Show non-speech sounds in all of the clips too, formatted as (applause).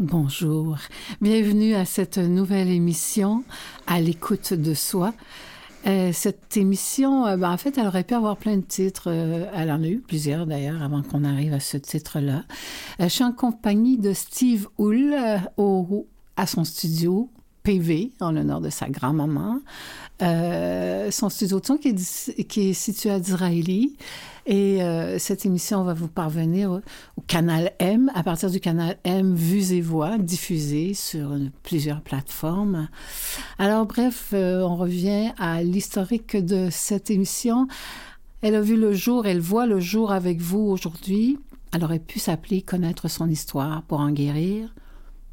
Bonjour, bienvenue à cette nouvelle émission à l'écoute de soi. Euh, cette émission, euh, ben, en fait, elle aurait pu avoir plein de titres. Euh, elle en a eu plusieurs d'ailleurs avant qu'on arrive à ce titre-là. je suis en compagnie de Steve Hull au, à son studio PV en l'honneur de sa grand-maman. Son studio de son qui est, situé à Disraeli. Et euh, cette émission va vous parvenir au, canal M, à partir du canal M Vues et Voix, diffusé sur plusieurs plateformes. Alors bref, euh, on revient à l'historique de cette émission. Elle a vu le jour, elle voit le jour avec vous aujourd'hui. Elle aurait pu s'appeler Connaître son histoire pour en guérir,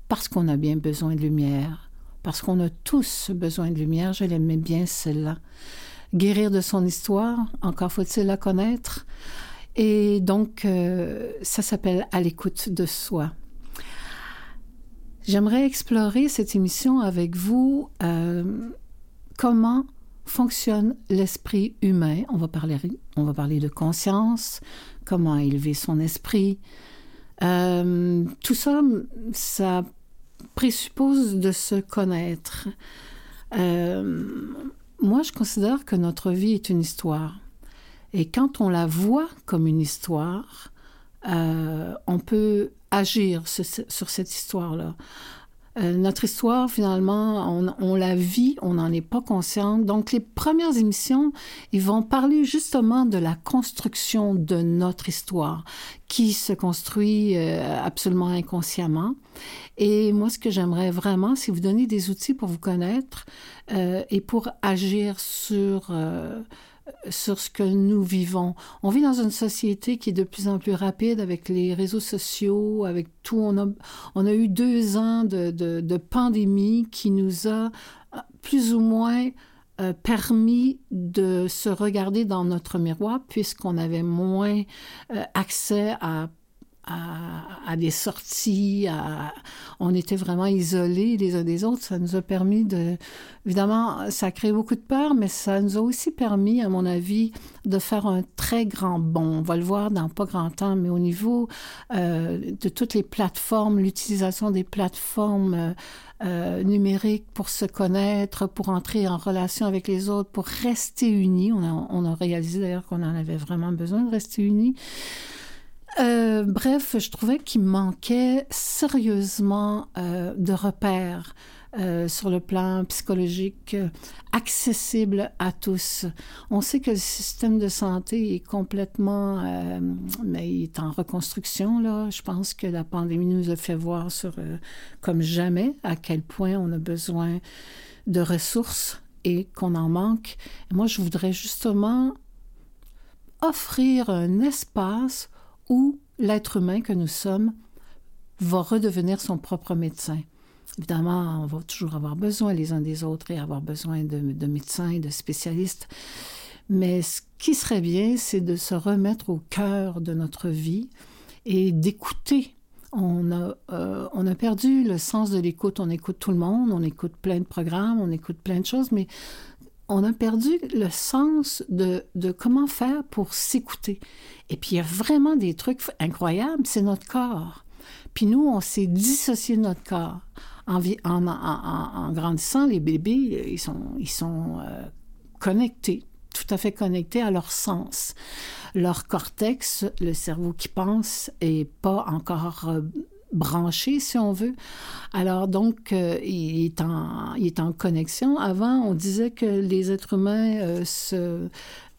parce qu'on a bien besoin de lumière, parce qu'on a tous besoin de lumière. Je l'aimais bien celle-là guérir de son histoire, encore faut-il la connaître. Et donc, euh, ça s'appelle À l'écoute de soi. J'aimerais explorer cette émission avec vous euh, comment fonctionne l'esprit humain. On va, parler, on va parler de conscience, comment élever son esprit. Euh, tout ça, ça présuppose de se connaître. Moi, je considère que notre vie est une histoire. Et quand on la voit comme une histoire, euh, on peut agir sur, cette histoire-là. Euh, notre histoire, finalement, on, la vit, on n'en est pas conscient. Donc, les premières émissions, ils vont parler justement de la construction de notre histoire, qui se construit euh, absolument inconsciemment. Et moi, ce que j'aimerais vraiment, c'est vous donner des outils pour vous connaître euh, et pour agir sur sur ce que nous vivons. On vit dans une société qui est de plus en plus rapide avec les réseaux sociaux, avec tout. On a, eu deux ans de, de, pandémie qui nous a euh, plus ou moins euh, permis de se regarder dans notre miroir puisqu'on avait moins euh, accès à à, des sorties, on était vraiment isolés les uns des autres. Ça nous a permis de, évidemment, ça a créé beaucoup de peur, mais ça nous a aussi permis, à mon avis, de faire un très grand bond. On va le voir dans pas grand temps, mais au niveau euh, de toutes les plateformes, l'utilisation des plateformes. Euh, euh, numériques pour se connaître, pour entrer en relation avec les autres, pour rester unis. On a, on a réalisé d'ailleurs qu'on en avait vraiment besoin de rester unis. Euh, bref, je trouvais qu'il manquait sérieusement euh, de repères euh, sur le plan psychologique accessible à tous. On sait que le système de santé est complètement, mais il est en reconstruction là. Je pense que la pandémie nous a fait voir comme jamais à quel point on a besoin de ressources et qu'on en manque. moi, je voudrais justement offrir un espace où l'être humain que nous sommes va redevenir son propre médecin. Évidemment, on va toujours avoir besoin les uns des autres et avoir besoin de, médecins et de spécialistes. Mais ce qui serait bien, c'est de se remettre au cœur de notre vie et d'écouter. On a, euh, on a perdu le sens de l'écoute. On écoute tout le monde, on écoute plein de programmes, on écoute plein de choses, mais on a perdu le sens de, de comment faire pour s'écouter. Et puis, il y a vraiment des trucs incroyables, c'est notre corps. Puis nous, on s'est dissocié de notre corps. En, grandissant, les bébés, ils sont, ils sont euh, connectés, tout à fait connectés à leur sens. Leur cortex, le cerveau qui pense, est pas encore... Euh, branché, si on veut. Alors donc, euh, il, est en, il est en connexion. Avant, on disait que les êtres humains euh, se...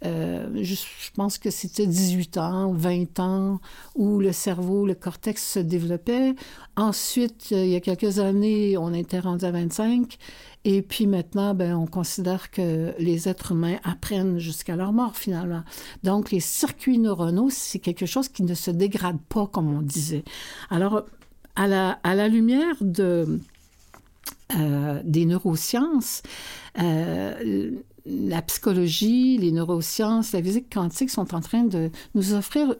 Euh, je, pense que c'était 18 ans, 20 ans, où le cerveau, le cortex se développait. Ensuite, il y a quelques années, on était rendu à 25. Et puis maintenant, ben, on considère que les êtres humains apprennent jusqu'à leur mort, finalement. Donc, les circuits neuronaux, c'est quelque chose qui ne se dégrade pas, comme on disait. Alors, à la, à la lumière de, euh, des neurosciences, euh, la psychologie, les neurosciences, la physique quantique sont en train de nous offrir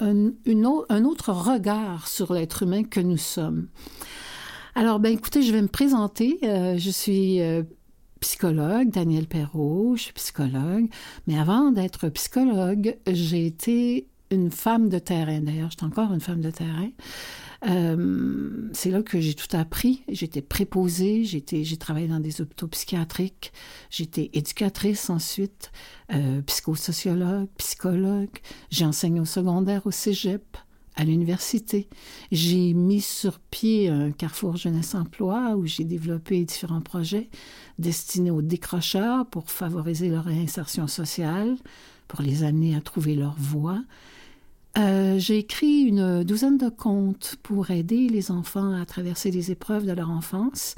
un, un autre regard sur l'être humain que nous sommes. Alors, ben écoutez, je vais me présenter. Euh, je suis psychologue, Danielle Perrault, je suis psychologue. Mais avant d'être psychologue, j'ai été une femme de terrain. D'ailleurs, je suis encore une femme de terrain. Euh, c'est là que j'ai tout appris. J'étais préposée, j'ai travaillé dans des hôpitaux psychiatriques, j'étais éducatrice ensuite, euh, psychosociologue, psychologue. J'ai enseigné au secondaire, au cégep, à l'université. J'ai mis sur pied un carrefour jeunesse-emploi où j'ai développé différents projets destinés aux décrocheurs pour favoriser leur réinsertion sociale, pour les amener à trouver leur voie. Euh, j'ai écrit une douzaine de contes pour aider les enfants à traverser les épreuves de leur enfance.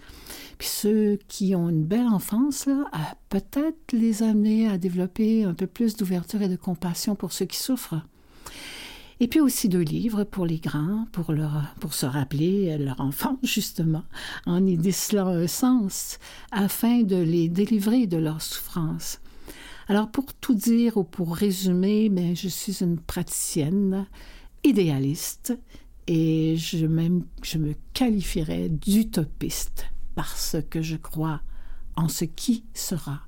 Puis ceux qui ont une belle enfance, là, peut-être les amener à développer un peu plus d'ouverture et de compassion pour ceux qui souffrent. Et puis aussi deux livres pour les grands, pour, leur, pour se rappeler leur enfance, (laughs) justement, en y décelant un sens, afin de les délivrer de leur souffrance. Alors pour tout dire ou pour résumer, mais je suis une praticienne idéaliste et je, même, je me qualifierais d'utopiste parce que je crois en ce qui sera.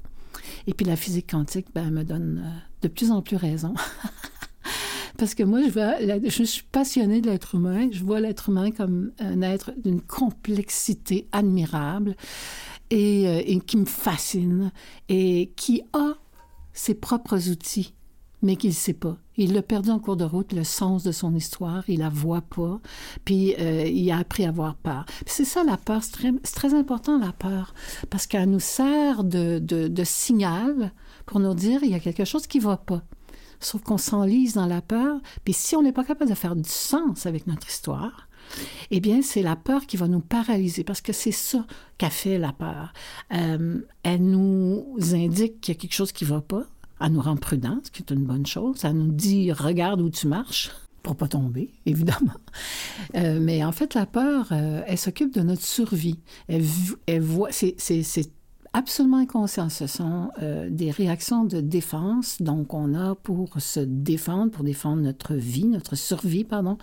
Et puis la physique quantique ben, me donne euh, de plus en plus raison. (laughs) Parce que moi, je, vois, je suis passionnée de l'être humain. Je vois l'être humain comme un être d'une complexité admirable et, euh, et, qui me fascine et qui a ses propres outils, mais qu'il ne sait pas. Il a perdu en cours de route, le sens de son histoire, il la voit pas, puis euh, il a appris à avoir peur. C'est ça la peur, c'est très, important la peur, parce qu'elle nous sert de, de, de, signal pour nous dire il y a quelque chose qui va pas. Sauf qu'on s'enlise dans la peur, puis si on n'est pas capable de faire du sens avec notre histoire, eh bien, c'est la peur qui va nous paralyser, parce que c'est ça qu'a fait la peur. Euh, elle nous indique qu'il y a quelque chose qui ne va pas, elle nous rend prudents, ce qui est une bonne chose. Elle nous dit regarde où tu marches pour pas tomber, (laughs) évidemment. Euh, mais en fait, la peur, euh, elle s'occupe de notre survie. Elle, voit, c'est absolument inconscient. Ce sont des réactions de défense, donc on a pour se défendre, pour défendre notre vie, notre survie, pardon.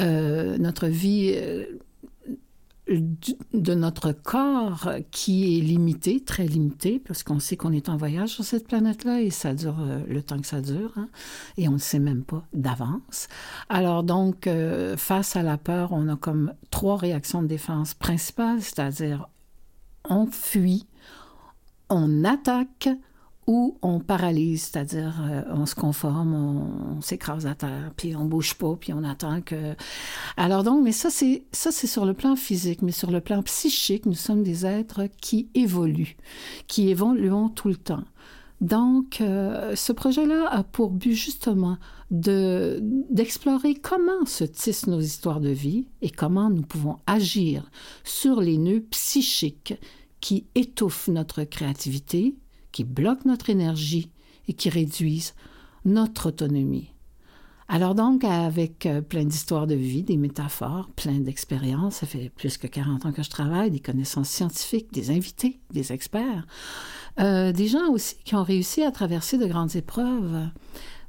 Euh, notre vie euh, de notre corps qui est limité, très limité, parce qu'on sait qu'on est en voyage sur cette planète-là et ça dure euh, le temps que ça dure, hein, et on ne sait même pas d'avance. Alors donc, face à la peur, on a comme trois réactions de défense principales, c'est-à-dire on fuit, on attaque ou on paralyse, c'est-à-dire euh, on se conforme, on, s'écrase à terre, puis on bouge pas, puis on attend que. Alors donc, mais ça c'est ça c'est sur le plan physique, mais sur le plan psychique, nous sommes des êtres qui évoluent, qui évoluent tout le temps. Donc, euh, ce projet-là a pour but justement de, d'explorer comment se tissent nos histoires de vie et comment nous pouvons agir sur les nœuds psychiques qui étouffent notre créativité, qui bloquent notre énergie et qui réduisent notre autonomie. Alors donc, avec euh, plein d'histoires de vie, des métaphores, plein d'expériences, ça fait plus que 40 ans que je travaille, des connaissances scientifiques, des invités, des experts, euh, des gens aussi qui ont réussi à traverser de grandes épreuves,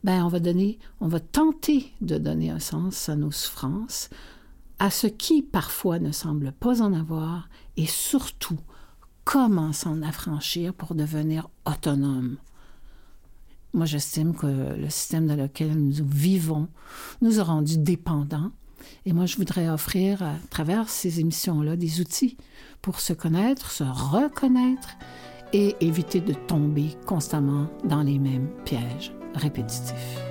ben on va donner, on va tenter de donner un sens à nos souffrances, à ce qui parfois ne semble pas en avoir, et surtout comment s'en affranchir pour devenir autonome. Moi, j'estime que le système dans lequel nous vivons nous a rendus dépendants. Et moi, je voudrais offrir à travers ces émissions-là des outils pour se connaître, se reconnaître et éviter de tomber constamment dans les mêmes pièges répétitifs.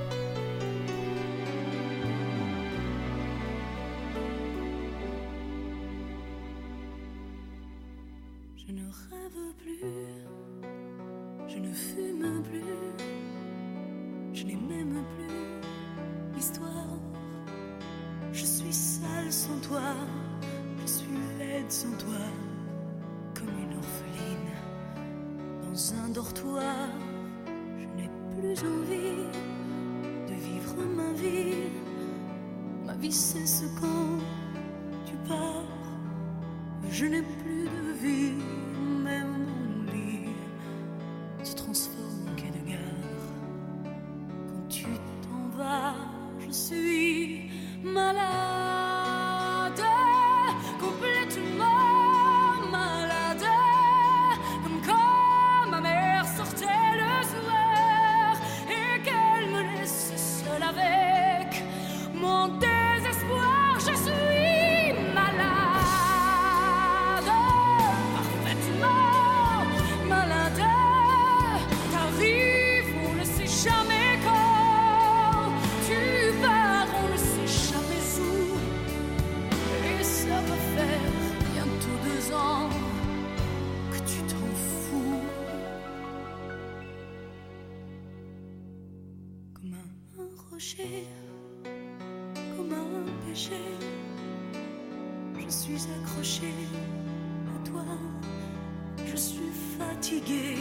Comme un péché. Je suis accroché à toi. Je suis fatigué,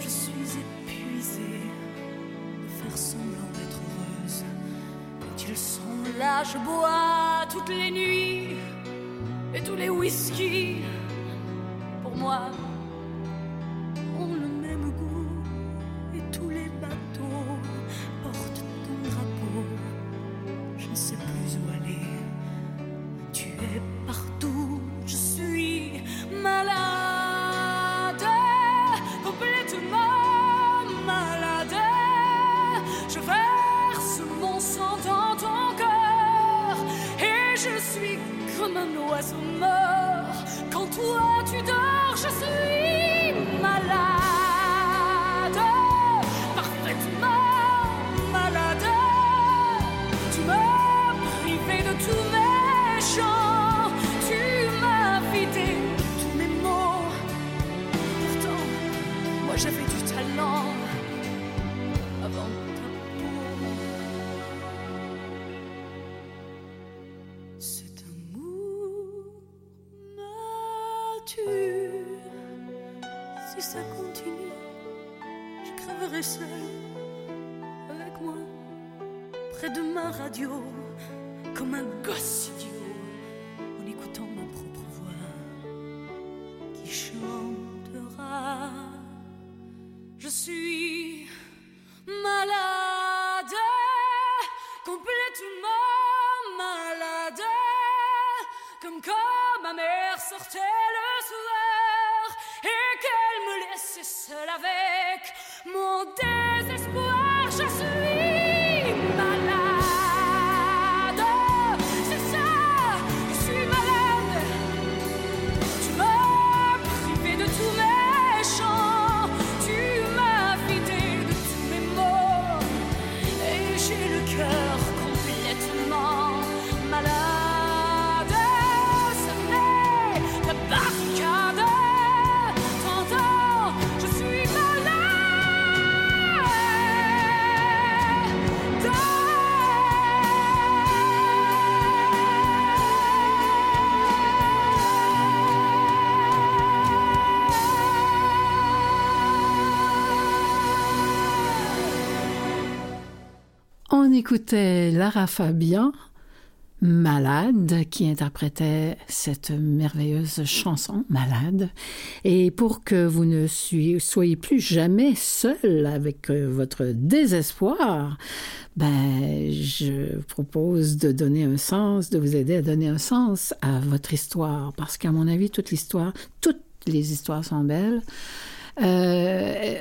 je suis épuisé de faire semblant d'être heureuse. Quand ils sont là, je bois toutes les nuits et tous les whisky. sure. Écoutait Lara Fabian, Malade, qui interprétait cette merveilleuse chanson, Malade. Et pour que vous ne soyez plus jamais seul avec euh, votre désespoir, ben, je propose de donner un sens, de vous aider à donner un sens à votre histoire. Parce qu'à mon avis, toute l'histoire, toutes les histoires sont belles. Euh,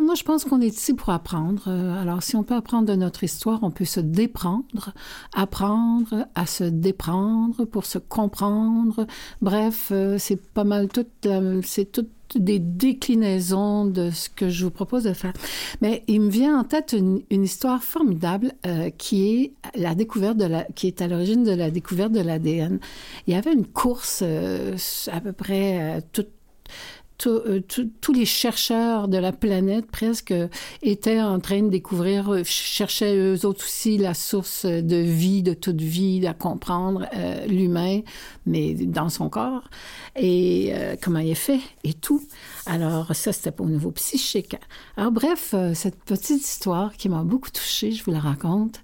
moi, je pense qu'on est ici pour apprendre. Euh, alors, si on peut apprendre de notre histoire, on peut se déprendre, apprendre à se déprendre pour se comprendre. Bref, euh, c'est pas mal tout, c'est toutes des déclinaisons de ce que je vous propose de faire. Mais il me vient en tête une, histoire formidable qui est la découverte de la, qui est à l'origine de la découverte de l'ADN. Il y avait une course à peu près toute tous les chercheurs de la planète presque étaient en train de découvrir, euh, cherchaient eux autres aussi la source de vie, de toute vie, à comprendre euh, l'humain, mais dans son corps, et comment il est fait, et tout. Alors ça, c'était au niveau psychique. Alors bref, cette petite histoire qui m'a beaucoup touchée, je vous la raconte.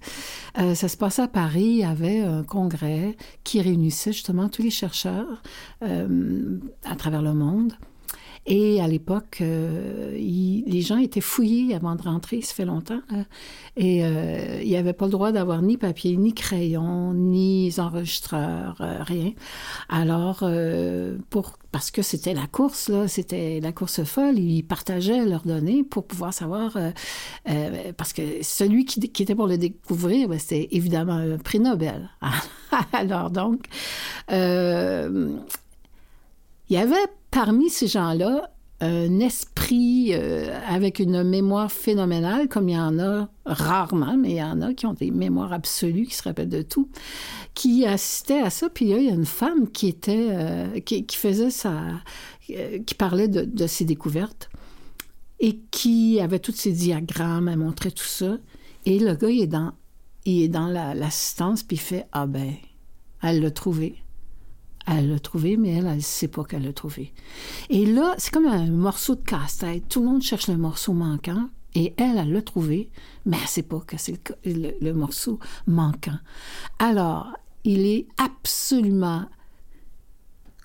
ça se passait à Paris, il y avait un congrès qui réunissait justement tous les chercheurs à travers le monde. Et à l'époque, euh, les gens étaient fouillés avant de rentrer, ça fait longtemps. et euh, il n'y avait pas le droit d'avoir ni papier, ni crayon, ni enregistreur, euh, rien. Alors, pour, parce que c'était la course, c'était la course folle, ils partageaient leurs données pour pouvoir savoir, parce que celui qui, qui, était pour le découvrir, ben, c'était évidemment un prix Nobel. (laughs) Alors donc, il y avait parmi ces gens-là, un esprit euh, avec une mémoire phénoménale, comme il y en a rarement, mais il y en a qui ont des mémoires absolues, qui se rappellent de tout, qui assistaient à ça. Puis il y a une femme qui était, euh, qui, faisait ça, euh, qui parlait de, ses découvertes et qui avait tous ses diagrammes, elle montrait tout ça. Et le gars, il est dans il est dans l'assistance, puis il fait Ah ben, elle l'a trouvé. Elle l'a trouvé, mais elle, elle ne sait pas qu'elle l'a trouvé. Et là, c'est comme un morceau de casse-tête. Tout le monde cherche le morceau manquant, et elle, elle l'a trouvé, mais elle ne sait pas que c'est le, morceau manquant. Alors, il est absolument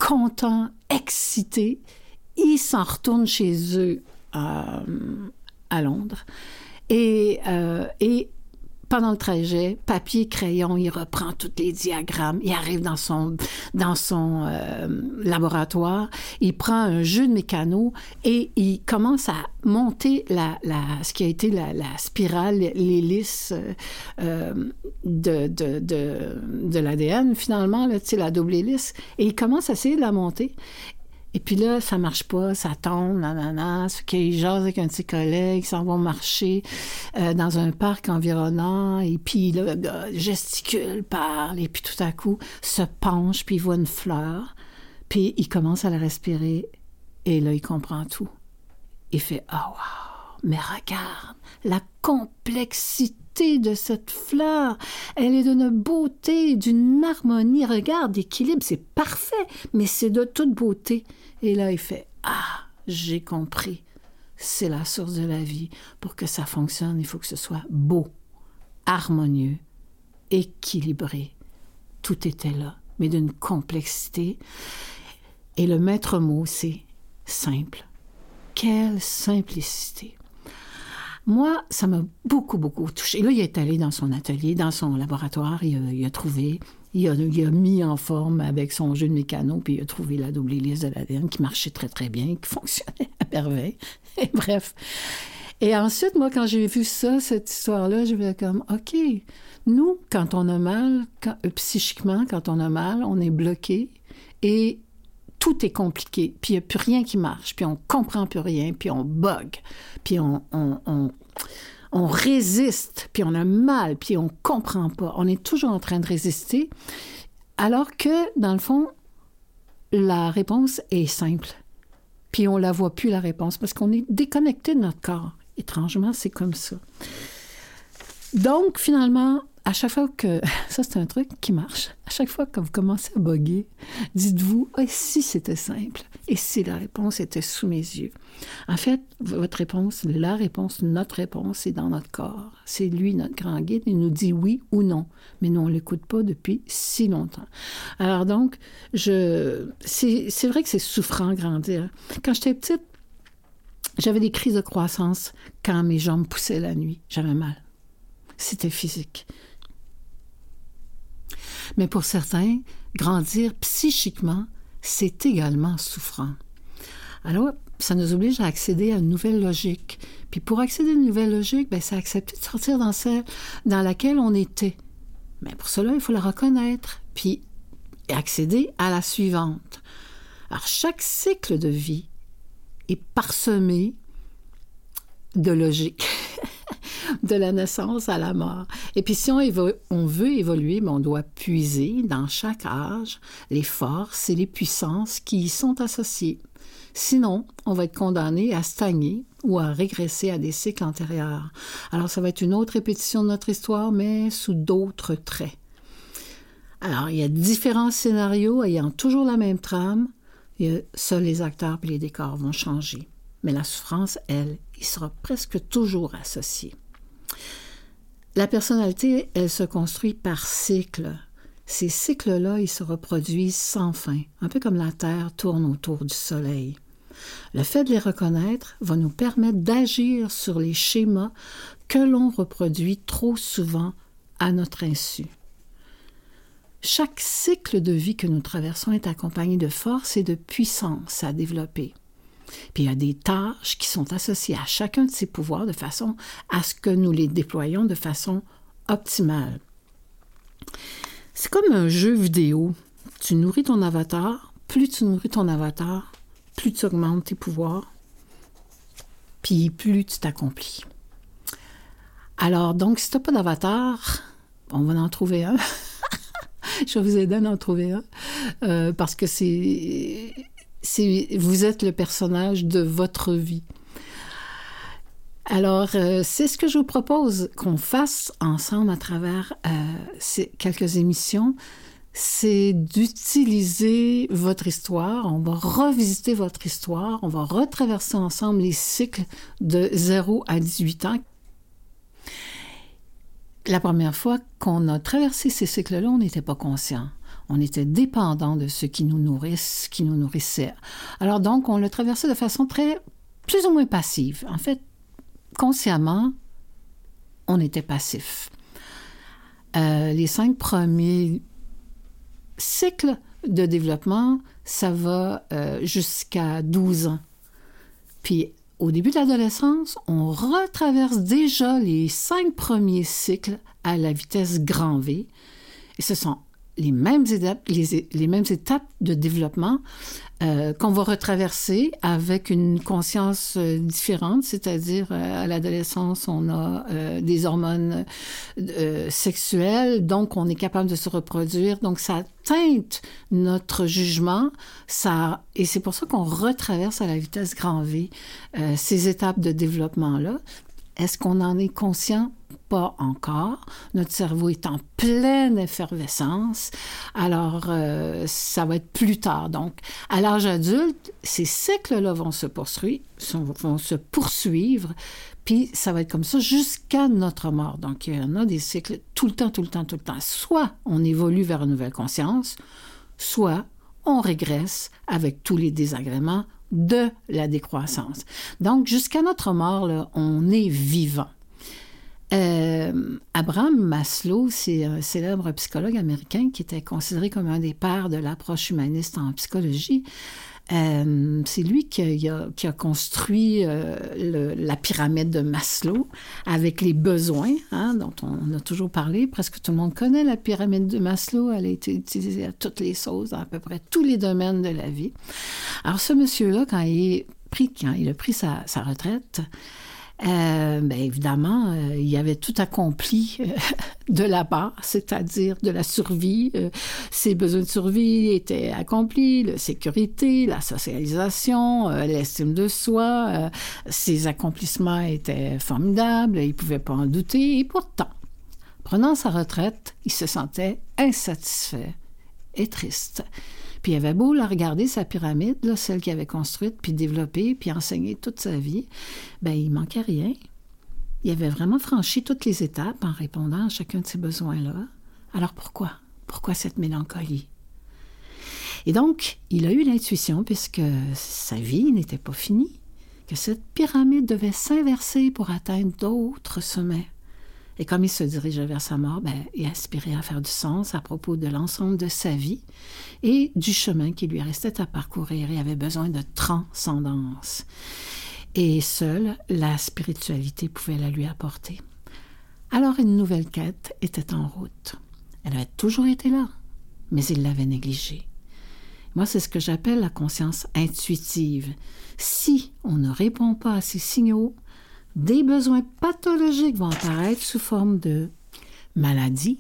content, excité. Il s'en retourne chez eux euh, à Londres. Et, euh, et pendant le trajet, papier, crayon, il reprend tous les diagrammes, il arrive dans son, dans son euh, laboratoire, il prend un jeu de mécano et il commence à monter la, la ce qui a été la, spirale, l'hélice euh, de, de, de, de l'ADN, finalement, là, la double hélice, et il commence à essayer de la monter. Et puis là, ça marche pas, ça tombe, nanana. Ce qu'il jase avec un de ses collègues, ils s'en vont marcher euh, dans un parc environnant. Et puis le gars gesticule, parle, et puis tout à coup se penche, puis il voit une fleur. Puis il commence à la respirer. Et là, il comprend tout. Il fait Ah, oh, wow! Mais regarde, la complexité de cette fleur. Elle est d'une beauté, d'une harmonie. Regarde, l'équilibre, c'est parfait, mais c'est de toute beauté. Et là, il fait Ah, j'ai compris. C'est la source de la vie. Pour que ça fonctionne, il faut que ce soit beau, harmonieux, équilibré. Tout était là, mais d'une complexité. Et le maître mot, c'est simple. Quelle simplicité. Moi, ça m'a beaucoup, beaucoup touché. Là, il est allé dans son atelier, dans son laboratoire, il a trouvé il a, mis en forme avec son jeu de mécano, puis il a trouvé la double hélice de l'ADN qui marchait très, très bien, qui (laughs) fonctionnait à merveille. Et bref. Et ensuite, moi, quand j'ai vu ça, cette histoire-là, je vais comme, OK, nous, quand on a mal, euh, psychiquement, quand on a mal, on est bloqué et tout est compliqué, puis il n'y a plus rien qui marche, puis on comprend plus rien, puis on bug, puis on, on on résiste, puis on a mal, puis on comprend pas. On est toujours en train de résister, alors que, dans le fond, la réponse est simple. Puis on la voit plus, la réponse, parce qu'on est déconnecté de notre corps. Étrangement, c'est comme ça. Donc, finalement, à chaque fois que, (laughs) ça c'est un truc qui marche, à chaque fois que vous commencez à boguer, dites-vous, ah, si c'était simple, et si la réponse était sous mes yeux. En fait, votre réponse, la réponse, notre réponse est dans notre corps. C'est lui, notre grand guide, il nous dit oui ou non, mais nous, on ne l'écoute pas depuis si longtemps. Alors donc, je, c'est vrai que c'est souffrant grandir. Quand j'étais petite, j'avais des crises de croissance quand mes jambes poussaient la nuit. J'avais mal. C'était physique. Mais pour certains, grandir psychiquement, c'est également souffrant. Alors, ça nous oblige à accéder à une nouvelle logique. Puis pour accéder à une nouvelle logique, ben, c'est accepter de sortir dans celle dans laquelle on était. Mais pour cela, il faut la reconnaître, puis accéder à la suivante. Alors, chaque cycle de vie est parsemé de logique. (laughs) de la naissance à la mort. Et puis si on, veut évoluer, ben, on doit puiser dans chaque âge les forces et les puissances qui y sont associées. Sinon, on va être condamné à stagner ou à régresser à des cycles antérieurs. Alors ça va être une autre répétition de notre histoire, mais sous d'autres traits. Alors, il y a différents scénarios ayant toujours la même trame. Seuls les acteurs et les décors vont changer. Mais la souffrance, elle, y sera presque toujours associée. La personnalité, elle se construit par cycles. Ces cycles-là, ils se reproduisent sans fin, un peu comme la Terre tourne autour du Soleil. Le fait de les reconnaître va nous permettre d'agir sur les schémas que l'on reproduit trop souvent à notre insu. Chaque cycle de vie que nous traversons est accompagné de force et de puissance à développer. Puis il y a des tâches qui sont associées à chacun de ces pouvoirs de façon à ce que nous les déployons de façon optimale. C'est comme un jeu vidéo. Tu nourris ton avatar, plus tu nourris ton avatar, plus tu augmentes tes pouvoirs, puis plus tu t'accomplis. Alors, donc, si tu n'as pas d'avatar, on va en trouver un. (laughs) Je vais vous aider à en trouver un. Euh, parce que c'est vous êtes le personnage de votre vie. Alors, euh, c'est ce que je vous propose qu'on fasse ensemble à travers euh, ces quelques émissions. C'est d'utiliser votre histoire. On va revisiter votre histoire. On va retraverser ensemble les cycles de 0 à 18 ans. La première fois qu'on a traversé ces cycles-là, on n'était pas conscient. On était dépendant de ceux qui nous nourrissent, qui nous. Alors donc, on l'a traversé de façon très, plus ou moins passive. En fait, consciemment, on était passif. Euh, les cinq premiers cycles de développement, ça va euh, jusqu'à 12 ans. Puis au début de l'adolescence, on retraverse déjà les cinq premiers cycles à la vitesse grand V. Et ce sont les mêmes étapes, les, mêmes étapes de développement euh, qu'on va retraverser avec une conscience euh, différente, c'est-à-dire euh, à l'adolescence, on a des hormones sexuelles, donc on est capable de se reproduire, donc ça teinte notre jugement, ça, et c'est pour ça qu'on retraverse à la vitesse grand V ces étapes de développement-là. Est-ce qu'on en est conscient? Pas encore. Notre cerveau est en pleine effervescence. Alors, euh, ça va être plus tard. Donc, à l'âge adulte, ces cycles-là vont se poursuivre, vont se poursuivre, puis ça va être comme ça jusqu'à notre mort. Donc, il y en a des cycles tout le temps, tout le temps, tout le temps. Soit on évolue vers une nouvelle conscience, soit on régresse avec tous les désagréments de la décroissance. Donc, jusqu'à notre mort, on est vivant. Euh, Abraham Maslow, c'est un célèbre psychologue américain qui était considéré comme un des pères de l'approche humaniste en psychologie. Euh, c'est lui qui a, construit euh, la pyramide de Maslow avec les besoins hein, dont on a toujours parlé. Presque tout le monde connaît la pyramide de Maslow. Elle a été utilisée à toutes les sauces, dans à peu près tous les domaines de la vie. Alors ce monsieur-là, quand il, pris, quand il a pris sa retraite, euh, ben évidemment, euh, il avait tout accompli euh, (laughs) de la bas c'est-à-dire de la survie. ses besoins de survie étaient accomplis, la sécurité, la socialisation, l'estime de soi. ses accomplissements étaient formidables, il ne pouvait pas en douter. Et pourtant, prenant sa retraite, il se sentait insatisfait et triste. Puis il avait beau la regarder, sa pyramide, celle qu'il avait construite, puis développée, puis enseignée toute sa vie, ben il manquait rien. Il avait vraiment franchi toutes les étapes en répondant à chacun de ses besoins-là. Alors pourquoi? Pourquoi cette mélancolie? Et donc, il a eu l'intuition, puisque sa vie n'était pas finie, que cette pyramide devait s'inverser pour atteindre d'autres sommets. Et comme il se dirigeait vers sa mort, ben, il aspirait à faire du sens à propos de l'ensemble de sa vie et du chemin qui lui restait à parcourir. Il avait besoin de transcendance. Et seule la spiritualité pouvait la lui apporter. Alors une nouvelle quête était en route. Elle avait toujours été là, mais il l'avait négligée. Moi, c'est ce que j'appelle la conscience intuitive. Si on ne répond pas à ces signaux, des besoins pathologiques vont apparaître sous forme de maladie,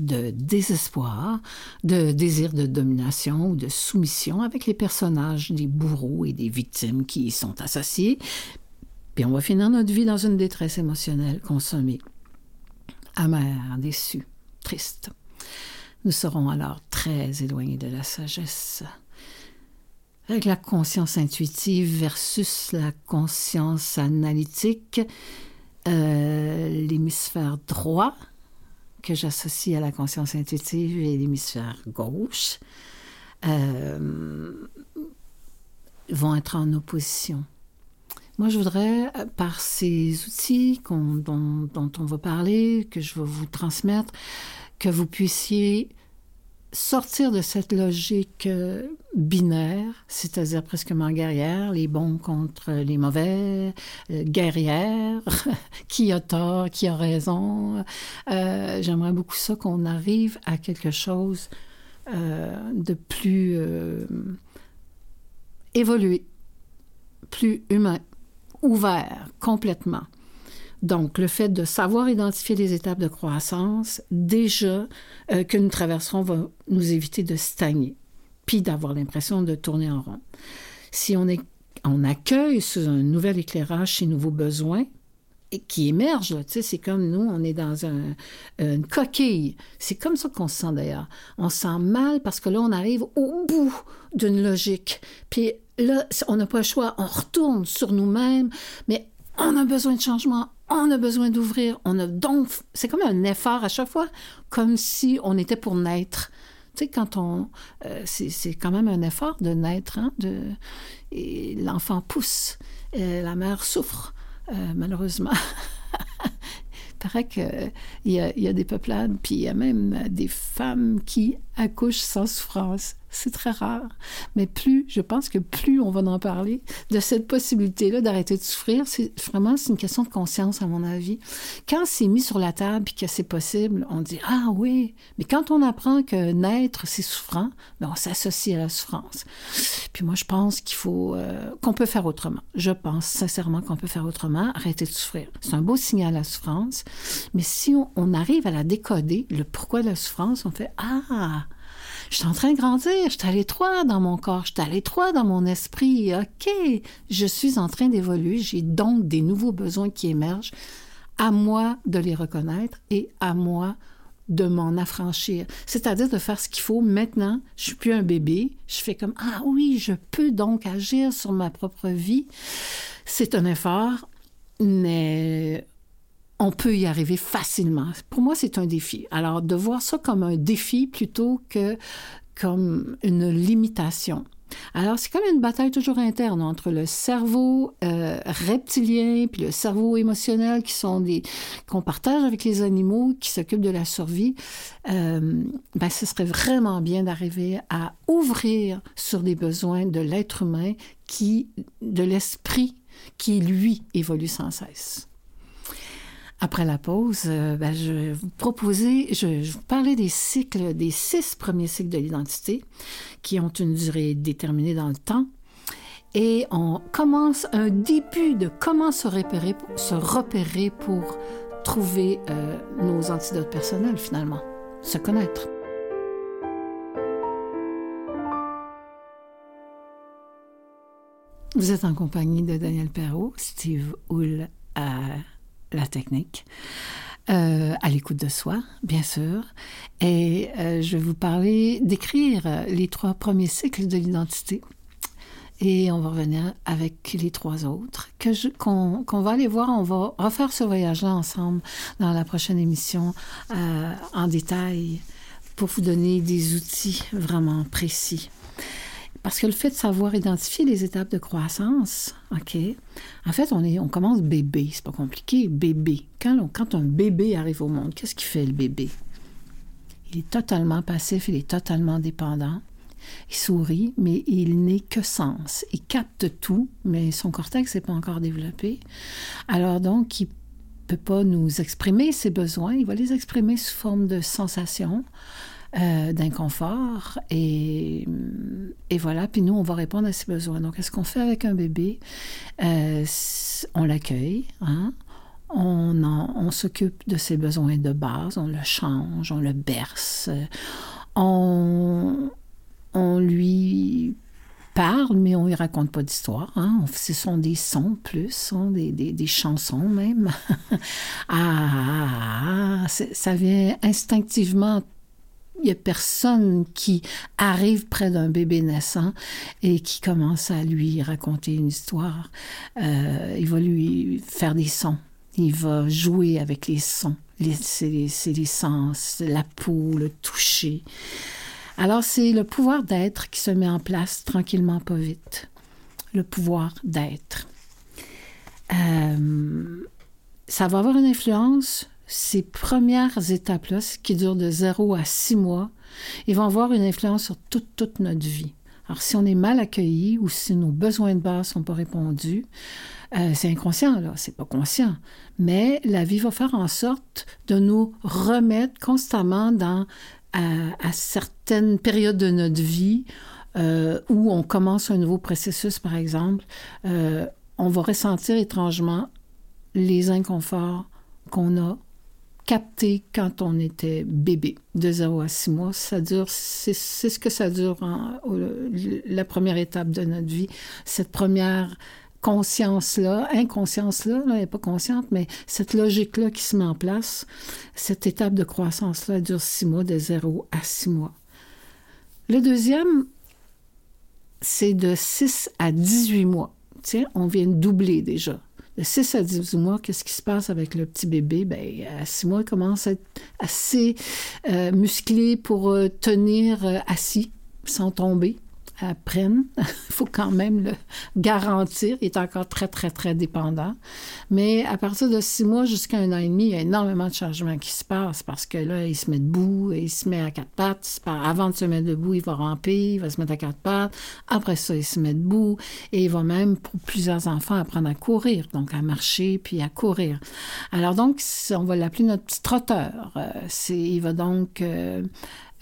de désespoir, de désir de domination ou de soumission avec les personnages des bourreaux et des victimes qui y sont associés. Puis on va finir notre vie dans une détresse émotionnelle consommée, amère, déçue, triste. Nous serons alors très éloignés de la sagesse avec la conscience intuitive versus la conscience analytique, euh, l'hémisphère droit que j'associe à la conscience intuitive et l'hémisphère gauche euh, vont être en opposition. Moi, je voudrais, par ces outils dont, dont, on va parler, que je vais vous transmettre, que vous puissiez sortir de cette logique euh, binaire, c'est-à-dire presque guerrière, les bons contre les mauvais, euh, guerrière, (laughs) qui a tort, qui a raison. Euh, j'aimerais beaucoup ça qu'on arrive à quelque chose de plus évolué, plus humain, ouvert complètement. Donc, le fait de savoir identifier les étapes de croissance, déjà, euh, que nous traverserons va nous éviter de stagner, puis d'avoir l'impression de tourner en rond. Si on, est, on accueille sous un nouvel éclairage ces nouveaux besoins, qui émerge. C'est comme nous, on est dans un, une coquille. C'est comme ça qu'on se sent d'ailleurs. On se sent mal parce que là, on arrive au bout d'une logique. Puis là, on n'a pas le choix. On retourne sur nous-mêmes, mais on a besoin de changement. On a besoin d'ouvrir. On a donc, c'est comme un effort à chaque fois, comme si on était pour naître. Tu sais, quand on, euh, c'est quand même un effort de naître, hein, de, et l'enfant pousse, et la mère souffre. Euh, malheureusement. (laughs) paraît qu'il y, y a des peuplades, puis il y a même des femmes qui accouchent sans souffrance c'est très rare. Mais plus, je pense que plus on va en parler de cette possibilité-là d'arrêter de souffrir, c'est vraiment c'est une question de conscience à mon avis. Quand c'est mis sur la table et que c'est possible, on dit ah oui. Mais quand on apprend que naître c'est souffrant, ben on s'associe à la souffrance. Puis moi je pense qu'il faut euh, qu'on peut faire autrement. Je pense sincèrement qu'on peut faire autrement, arrêter de souffrir. C'est un beau signal à la souffrance, mais si on, on arrive à la décoder, le pourquoi de la souffrance, on fait ah je suis en train de grandir, je suis à l'étroit dans mon corps, je suis à l'étroit dans mon esprit. OK, je suis en train d'évoluer, j'ai donc des nouveaux besoins qui émergent. À moi de les reconnaître et à moi de m'en affranchir. C'est-à-dire de faire ce qu'il faut maintenant. Je suis plus un bébé. Je fais comme ah oui, je peux donc agir sur ma propre vie. C'est un effort, mais on peut y arriver facilement. Pour moi, c'est un défi. Alors, de voir ça comme un défi plutôt que comme une limitation. Alors, c'est comme une bataille toujours interne entre le cerveau euh, reptilien puis le cerveau émotionnel qui sont des qu'on partage avec les animaux qui s'occupent de la survie. Euh, ben, ce serait vraiment bien d'arriver à ouvrir sur des besoins de l'être humain qui, de l'esprit qui lui évolue sans cesse. Après la pause, euh, ben, je vais vous proposer, je, vais vous parler des cycles, des six premiers cycles de l'identité qui ont une durée déterminée dans le temps. Et on commence un début de comment se repérer, se repérer pour trouver euh, nos antidotes personnels finalement, se connaître. Vous êtes en compagnie de Daniel Perrault, Steve Hull à la technique. Euh, à l'écoute de soi, bien sûr. Et euh, je vais vous parler, d'écrire les trois premiers cycles de l'identité. Et on va revenir avec les trois autres que qu'on, va aller voir. On va refaire ce voyage-là ensemble dans la prochaine émission euh, en détail pour vous donner des outils vraiment précis. Parce que le fait de savoir identifier les étapes de croissance, OK, en fait, on, est, on commence bébé, c'est pas compliqué, bébé. Quand, un bébé arrive au monde, qu'est-ce qu'il fait le bébé? Il est totalement passif, il est totalement dépendant. Il sourit, mais il n'est que sens. Il capte tout, mais son cortex n'est pas encore développé. Alors donc, il peut pas nous exprimer ses besoins, il va les exprimer sous forme de sensations, euh, d'inconfort. Et, et, voilà, puis nous, on va répondre à ses besoins. Donc, qu'est-ce qu'on fait avec un bébé? Euh, on l'accueille, hein? on, on s'occupe de ses besoins de base, on le change, on le berce, on, on lui parle, mais on ne lui raconte pas d'histoire. Hein? Ce sont des sons plus, des, des, des, chansons même. (laughs) ah, ah, ah ça vient instinctivement il n'y a personne qui arrive près d'un bébé naissant et qui commence à lui raconter une histoire. Euh, il va lui faire des sons. Il va jouer avec les sons. C'est les, sens, la peau, le toucher. Alors c'est le pouvoir d'être qui se met en place tranquillement, pas vite. Le pouvoir d'être. Euh, ça va avoir une influence ces premières étapes-là, qui durent de 0 à 6 mois, ils vont avoir une influence sur toute, notre vie. Alors, si on est mal accueilli ou si nos besoins de base ne sont pas répondus, euh, c'est inconscient, là, c'est pas conscient. Mais la vie va faire en sorte de nous remettre constamment dans, à, certaines périodes de notre vie euh, où on commence un nouveau processus, par exemple, euh, on va ressentir étrangement les inconforts qu'on a capté quand on était bébé, de 0 à 6 mois. Ça dure, c'est ce que ça dure, la première étape de notre vie, cette première conscience-là, inconscience-là, elle n'est pas consciente, mais cette logique-là qui se met en place, cette étape de croissance-là dure six mois, de 0 à six mois. Le deuxième, c'est de 6 à 18 mois. Tiens, on vient de doubler déjà. De 6 à 18 mois, qu'est-ce qui se passe avec le petit bébé? Bien, à 6 mois, il commence à être assez euh, musclé pour euh, tenir euh, assis sans tomber apprennent. Il (laughs) faut quand même le garantir. Il est encore très, très, très dépendant. Mais à partir de six mois jusqu'à un an et demi, il y a énormément de changements qui se passent parce que là, il se met debout, il se met à quatre pattes. Avant de se mettre debout, il va ramper, il va se mettre à quatre pattes. Après ça, il se met debout et il va même, pour plusieurs enfants, apprendre à courir, donc à marcher puis à courir. Alors donc, on va l'appeler notre petit trotteur. Euh, il va donc... Euh,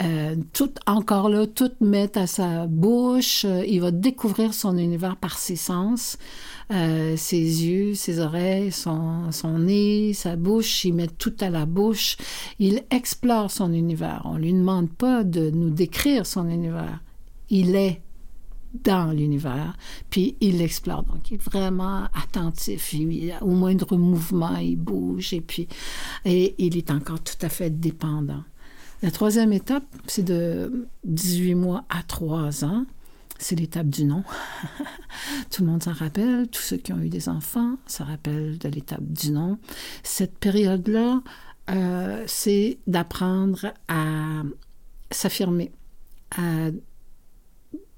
euh, tout encore là, tout mettre à sa bouche. Euh, il va découvrir son univers par ses sens, euh, ses yeux, ses oreilles, son, son, nez, sa bouche. Il met tout à la bouche. Il explore son univers. On lui demande pas de nous décrire son univers. Il est dans l'univers, puis il l'explore. Donc, il est vraiment attentif. Il, au moindre mouvement, il bouge, et puis et il est encore tout à fait dépendant. La troisième étape, c'est de 18 mois à 3 ans. C'est l'étape du non. (laughs) Tout le monde s'en rappelle, tous ceux qui ont eu des enfants se rappellent de l'étape du non. Cette période-là, euh, c'est d'apprendre à s'affirmer, à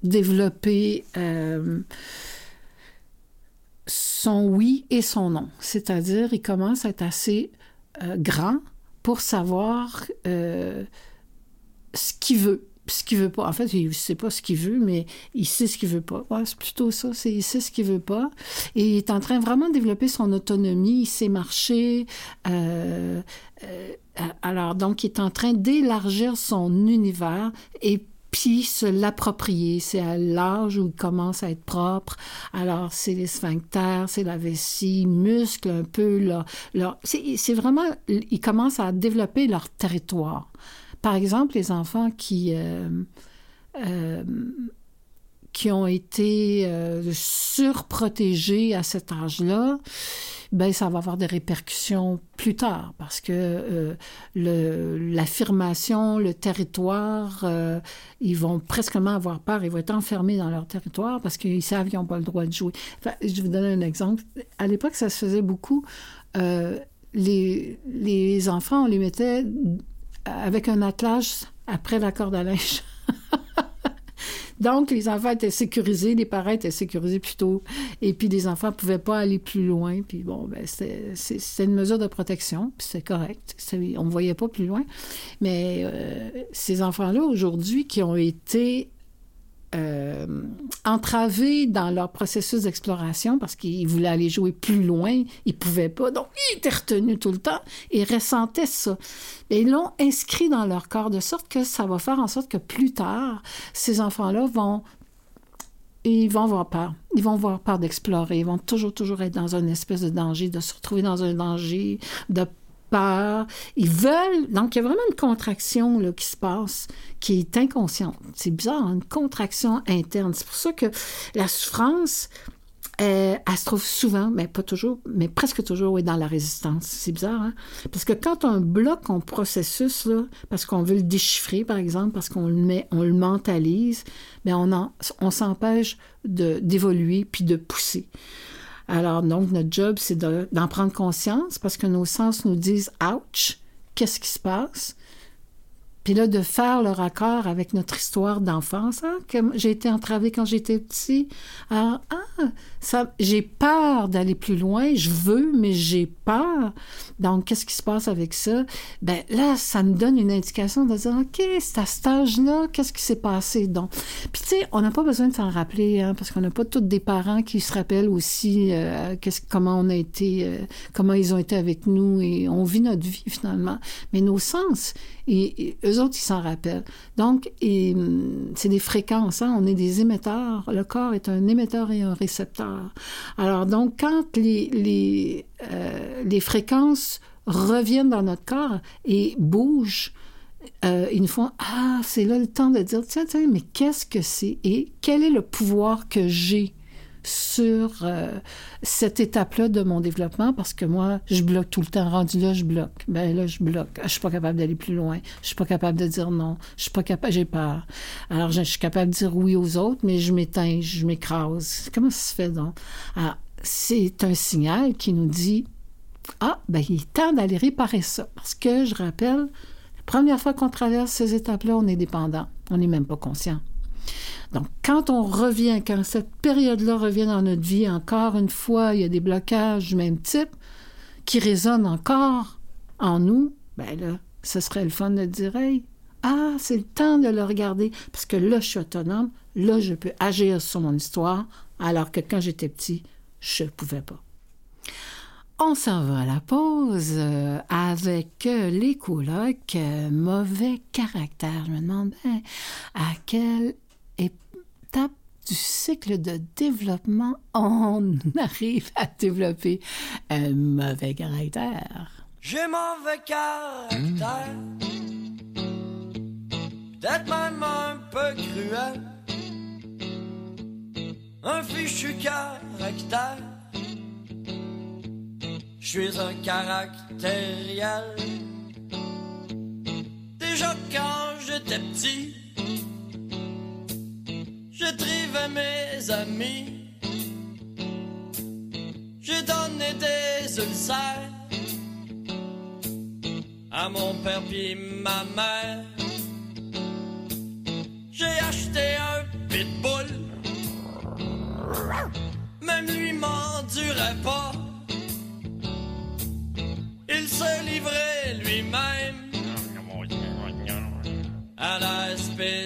développer euh, son oui et son non. C'est-à-dire, il commence à être assez euh, grand pour savoir euh, ce qu'il veut, ce qu'il veut pas. En fait, il ne sait pas ce qu'il veut, mais il sait ce qu'il veut pas. c'est plutôt ça, c'est il sait ce qu'il veut pas. Et il est en train vraiment de développer son autonomie, il sait marcher. Euh, euh, alors, donc, il est en train d'élargir son univers et puis se l'approprier. C'est à l'âge où il commence à être propre. Alors, c'est les sphincters, c'est la vessie, muscles un peu. Là, c'est vraiment, ils commencent à développer leur territoire. Par exemple, les enfants qui... Euh, euh, qui ont été euh, surprotégés à cet âge-là, ben ça va avoir des répercussions plus tard parce que euh, l'affirmation, le, territoire, euh, ils vont presquement avoir peur, ils vont être enfermés dans leur territoire parce qu'ils savent qu'ils n'ont pas le droit de jouer. je vais vous donner un exemple. À l'époque, ça se faisait beaucoup. Les enfants, on les mettait avec un attelage après la corde à linge. Donc, les enfants étaient sécurisés, les parents étaient sécurisés plutôt, et puis les enfants ne pouvaient pas aller plus loin. Puis bon, ben, c'était une mesure de protection, puis c'est correct. On ne voyait pas plus loin. Mais euh, ces enfants-là, aujourd'hui, qui ont été euh, entravés dans leur processus d'exploration parce qu'ils voulaient aller jouer plus loin, ils pouvaient pas, donc ils étaient retenus tout le temps et ressentaient ça. Et ils l'ont inscrit dans leur corps de sorte que ça va faire en sorte que plus tard, ces enfants-là vont ils vont avoir peur. Ils vont avoir peur d'explorer. Ils vont toujours, toujours être dans une espèce de danger, de se retrouver dans un danger, de Ils veulent. Donc, il y a vraiment une contraction là, qui se passe qui est inconsciente. C'est bizarre, hein, une contraction interne. C'est pour ça que la souffrance, euh, elle se trouve souvent, mais pas toujours, mais presque toujours, oui, dans la résistance. C'est bizarre, hein? Parce que quand on bloque un processus, là, parce qu'on veut le déchiffrer, par exemple, parce qu'on le met, on le mentalise, bien, on, on s'empêche d'évoluer puis de pousser. Alors, donc, notre job, c'est d'en prendre conscience parce que nos sens nous disent ouch, qu'est-ce qui se passe? Puis là, de faire le raccord avec notre histoire d'enfance, hein, j'ai été entravée quand j'étais petit. ah, ça, j'ai peur d'aller plus loin, je veux, mais j'ai peur. Donc, qu'est-ce qui se passe avec ça? Ben là, ça nous donne une indication de dire, OK, c'est à cet âge-là, qu'est-ce qui s'est passé? Donc, puis tu sais, on n'a pas besoin de s'en rappeler, hein, parce qu'on n'a pas tous des parents qui se rappellent aussi euh, comment on a été, euh, comment ils ont été avec nous, et on vit notre vie finalement. Mais nos sens, et, eux autres, ils s'en rappellent. Donc, hum, c'est des fréquences, hein? on est des émetteurs. Le corps est un émetteur et un récepteur. Alors, donc, quand les, les, euh, les fréquences reviennent dans notre corps et bougent, euh, ils nous font Ah, c'est là le temps de dire Tiens, tiens, mais qu'est-ce que c'est? Et quel est le pouvoir que j'ai sur euh, cette étape-là de mon développement parce que moi, je bloque tout le temps. Rendu là, je bloque. Ben là, je bloque. Je suis pas capable d'aller plus loin. Je suis pas capable de dire non. Je suis pas capable, j'ai peur. Alors, je, suis capable de dire oui aux autres, mais je m'éteins, je m'écrase. Comment ça se fait donc? C'est un signal qui nous dit Ah, ben il est temps d'aller réparer ça. Parce que, je rappelle, la première fois qu'on traverse ces étapes-là, on est dépendant. On n'est même pas conscient. Donc, quand on revient, quand cette période-là revient dans notre vie, encore une fois, il y a des blocages du même type qui résonnent encore en nous, ben là, ce serait le fun de dire, hey, ah, c'est le temps de le regarder, parce que là, je suis autonome, là, je peux agir sur mon histoire, alors que quand j'étais petit, je ne pouvais pas. On s'en va à la pause euh, avec euh, les colocs euh, mauvais caractère. Je me demande ben, à quelle du cycle de développement on (laughs) arrive à développer un mauvais caractère. J'ai mauvais caractère, peut-être même un peu cruel, un fichu caractère. Je suis un caractériel. Déjà quand j'étais petit, je trivais mes amis. J'ai donné des ulcères à mon père puis ma mère. J'ai acheté un pitbull, même lui m'endurait pas. Il se livrait lui-même à la SPCA.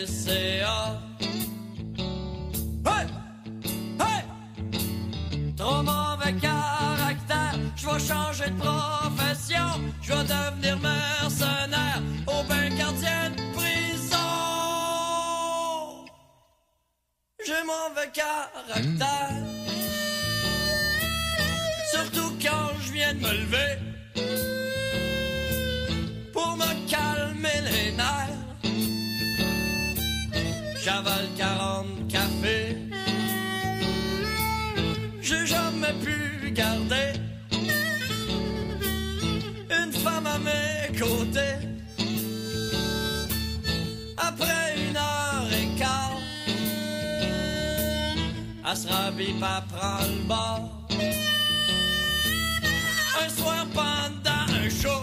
Changer de profession, je vais devenir mercenaire au bain gardien de prison. J'ai mauvais caractère, surtout quand je viens de me lever pour me calmer les nerfs. J'avale 40 cafés. J'ai jamais pu garder elle se prendre le bord. Un soir pendant un show,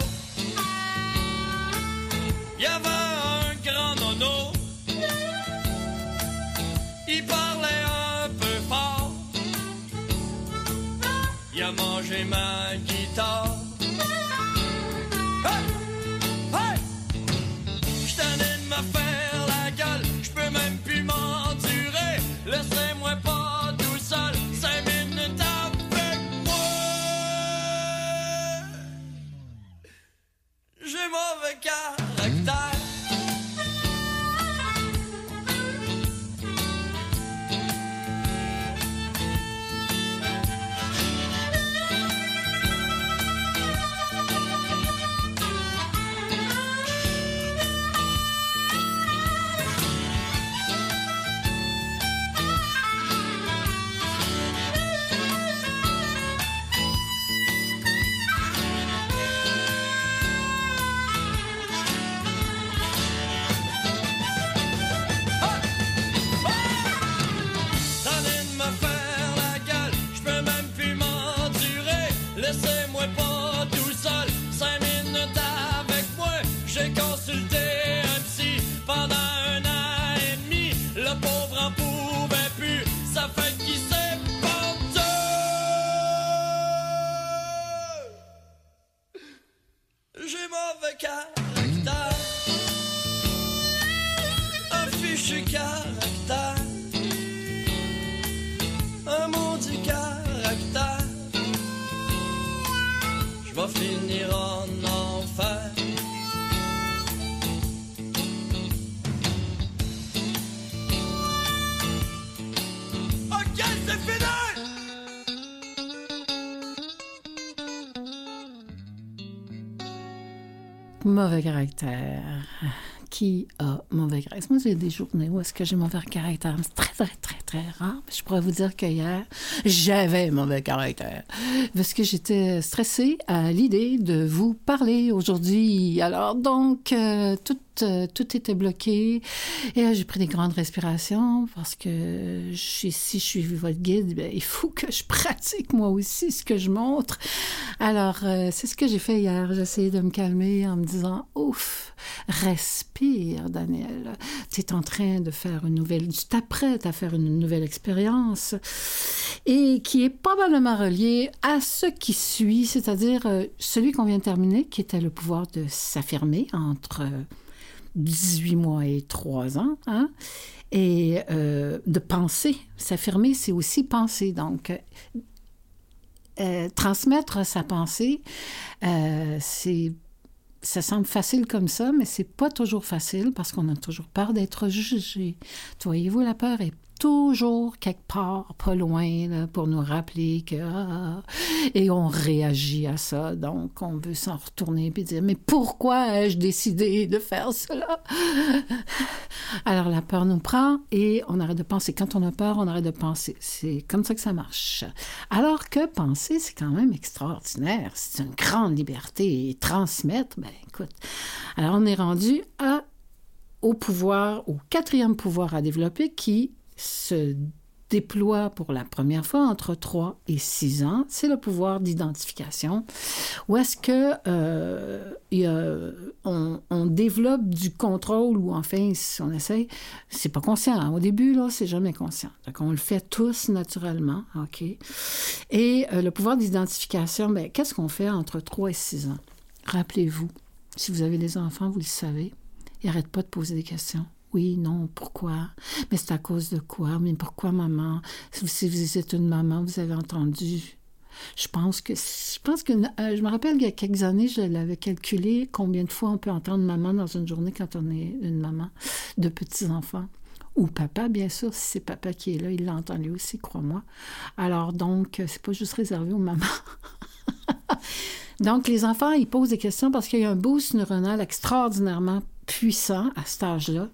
il y avait un grand nono. Il parlait un peu fort. Il a mangé ma guitare. Mauvais caractère. Qui a mauvais caractère? Moi, j'ai des journées où est-ce que j'ai mauvais caractère? C'est très, très, très, très rare. Je pourrais vous dire qu'hier, j'avais mauvais caractère parce que j'étais stressée à l'idée de vous parler aujourd'hui. Alors donc, euh, tout, euh, tout était bloqué et j'ai pris des grandes respirations parce que si je suis votre guide, ben, il faut que je pratique moi aussi ce que je montre. Alors, euh, c'est ce que j'ai fait hier. J'ai essayé de me calmer en me disant, ouf, respire, Daniel. Tu es en train de faire une nouvelle, tu t'apprêtes à faire une nouvelle expérience et qui est probablement reliée à ce qui suit, c'est-à-dire euh, celui qu'on vient de terminer, qui était le pouvoir de s'affirmer entre 18 mois et 3 ans, hein, et euh, de penser. S'affirmer, c'est aussi penser. Donc, euh, transmettre sa pensée, c'est ça semble facile comme ça, mais c'est pas toujours facile parce qu'on a toujours peur d'être jugé. Voyez-vous, la peur est toujours quelque part, pas loin, là, pour nous rappeler que... Ah, et on réagit à ça. Donc, on veut s'en retourner et dire, mais pourquoi ai-je décidé de faire cela? Alors, la peur nous prend et on arrête de penser. Quand on a peur, on arrête de penser. C'est comme ça que ça marche. Alors que penser, c'est quand même extraordinaire. C'est une grande liberté. Et transmettre, ben écoute. Alors, on est rendu au pouvoir, au quatrième pouvoir à développer qui se déploie pour la première fois entre 3 et 6 ans, c'est le pouvoir d'identification, où est-ce que euh, on, développe du contrôle ou enfin, si on essaye, c'est pas conscient. Au début, là, c'est jamais conscient. Donc, on le fait tous naturellement, OK? Et euh, le pouvoir d'identification, ben, qu'est-ce qu'on fait entre 3 et 6 ans? Rappelez-vous, si vous avez des enfants, vous le savez, ils n'arrêtent pas de poser des questions. Oui, non, pourquoi? Mais c'est à cause de quoi? Mais pourquoi maman? Si vous êtes une maman, vous avez entendu? Je pense que je pense que euh, je me rappelle qu'il y a quelques années, je l'avais calculé combien de fois on peut entendre maman dans une journée quand on est une maman de petits enfants. Ou papa, bien sûr, si c'est papa qui est là, il l'entend lui aussi, crois-moi. Alors donc, c'est pas juste réservé aux mamans. (laughs) (laughs) donc, les enfants, ils posent des questions parce qu'il y a un boost neuronal extraordinairement puissant à cet âge-là,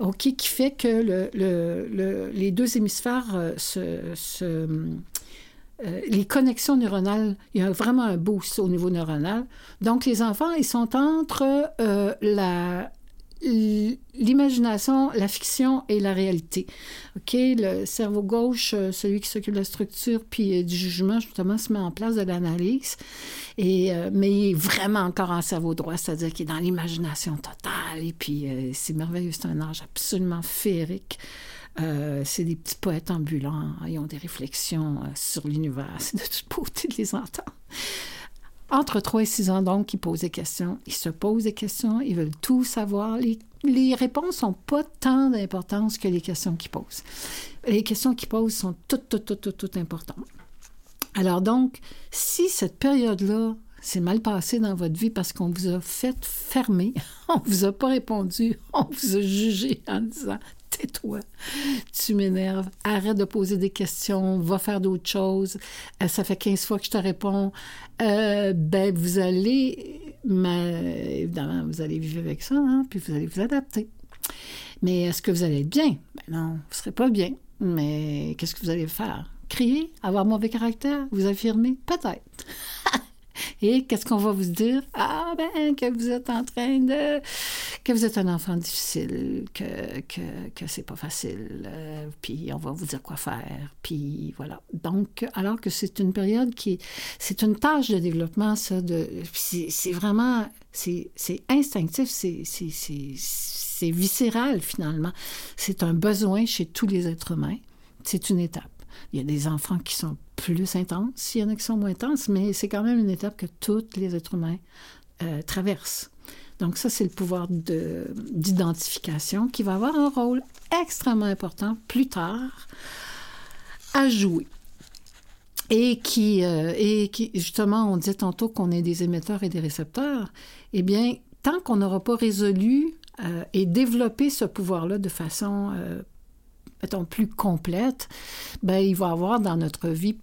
OK, qui fait que le, le, les deux hémisphères euh, euh, les connexions neuronales, il y a vraiment un boost au niveau neuronal. Donc, les enfants, ils sont entre euh, la, l'imagination, la fiction et la réalité. OK? Le cerveau gauche, euh, celui qui s'occupe de la structure puis euh, du jugement, justement, se met en place de l'analyse. Euh, mais il est vraiment encore en cerveau droit, c'est-à-dire qu'il est dans l'imagination totale. Et puis, c'est merveilleux. C'est un âge absolument féerique. c'est des petits poètes ambulants. Ils ont des réflexions sur l'univers. (laughs) C'est de toute beauté de les entendre entre 3 et 6 ans, donc, ils posent des questions. Ils se posent des questions, ils veulent tout savoir. Les, les réponses n'ont pas tant d'importance que les questions qu'ils posent. Les questions qu'ils posent sont toutes, toutes, toutes, toutes, toutes importantes. Alors donc, si cette période-là s'est mal passée dans votre vie parce qu'on vous a fait fermer, (laughs) on vous a pas répondu, (laughs) on vous a jugé en disant (laughs) tais-toi, tu m'énerves, arrête de poser des questions, va faire d'autres choses, euh, ça fait 15 fois que je te réponds, euh, ben vous allez, évidemment, vous allez vivre avec ça, hein, puis vous allez vous adapter. Mais est-ce que vous allez être bien? Ben non, vous ne serez pas bien. Mais qu'est-ce que vous allez faire? Crier? Avoir mauvais caractère? Vous affirmer? Peut-être. (laughs) Et qu'est-ce qu'on va vous dire? Ah, ben, que vous êtes en train de. que vous êtes un enfant difficile, que, que, que c'est pas facile, euh, puis on va vous dire quoi faire, puis voilà. Donc, alors que c'est une période qui. c'est une tâche de développement, ça, de. c'est vraiment. c'est instinctif, c'est viscéral, finalement. C'est un besoin chez tous les êtres humains. C'est une étape. Il y a des enfants qui sont plus intenses, il y en a qui sont moins intenses, mais c'est quand même une étape que tous les êtres humains euh, traversent. Donc ça, c'est le pouvoir d'identification qui va avoir un rôle extrêmement important plus tard à jouer. Et qui, euh, et qui, justement, on disait tantôt qu'on est des émetteurs et des récepteurs. Eh bien, tant qu'on n'aura pas résolu euh, et développé ce pouvoir-là de façon mettons, plus complète, ben, il va y avoir dans notre vie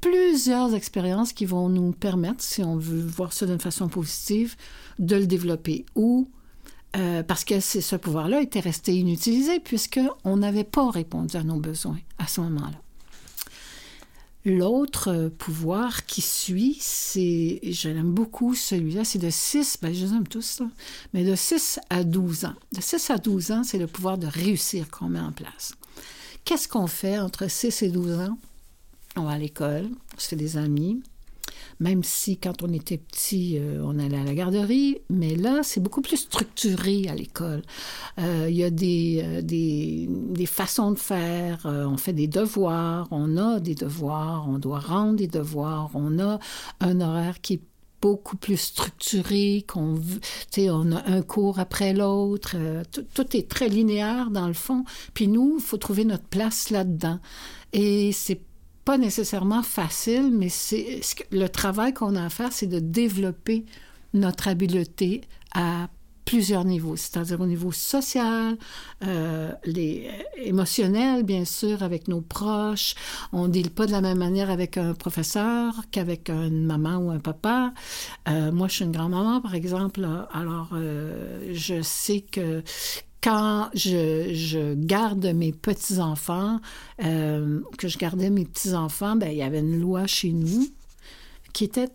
plusieurs expériences qui vont nous permettre, si on veut voir ça d'une façon positive, de le développer ou euh, parce que ce pouvoir-là était resté inutilisé puisqu'on n'avait pas répondu à nos besoins à ce moment-là. L'autre euh, pouvoir qui suit, c'est, je l'aime beaucoup celui-là, c'est de 6, ben je les aime tous, là, mais de 6 à 12 ans. De 6 à 12 ans, c'est le pouvoir de réussir qu'on met en place. Qu'est-ce qu'on fait entre 6 et 12 ans? On va à l'école, on se fait des amis, même si quand on était petit, euh, on allait à la garderie, mais là, c'est beaucoup plus structuré à l'école. Euh, Il y a des, euh, des, des façons de faire, on fait des devoirs, on a des devoirs, on doit rendre des devoirs, on a un horaire qui est beaucoup plus structuré, qu'on, on a un cours après l'autre, tout est très linéaire dans le fond. Puis nous, il faut trouver notre place là-dedans. Et c'est pas nécessairement facile, mais c'est le travail qu'on a à faire, c'est de développer notre habileté à plusieurs niveaux, c'est-à-dire au niveau social, euh, les, émotionnel, bien sûr, avec nos proches. On ne deal pas de la même manière avec un professeur qu'avec une maman ou un papa. Euh, moi, je suis une grand-maman, par exemple. Alors, euh, je sais que quand je, garde mes petits-enfants, euh, que je gardais mes petits-enfants, ben, il y avait une loi chez nous qui était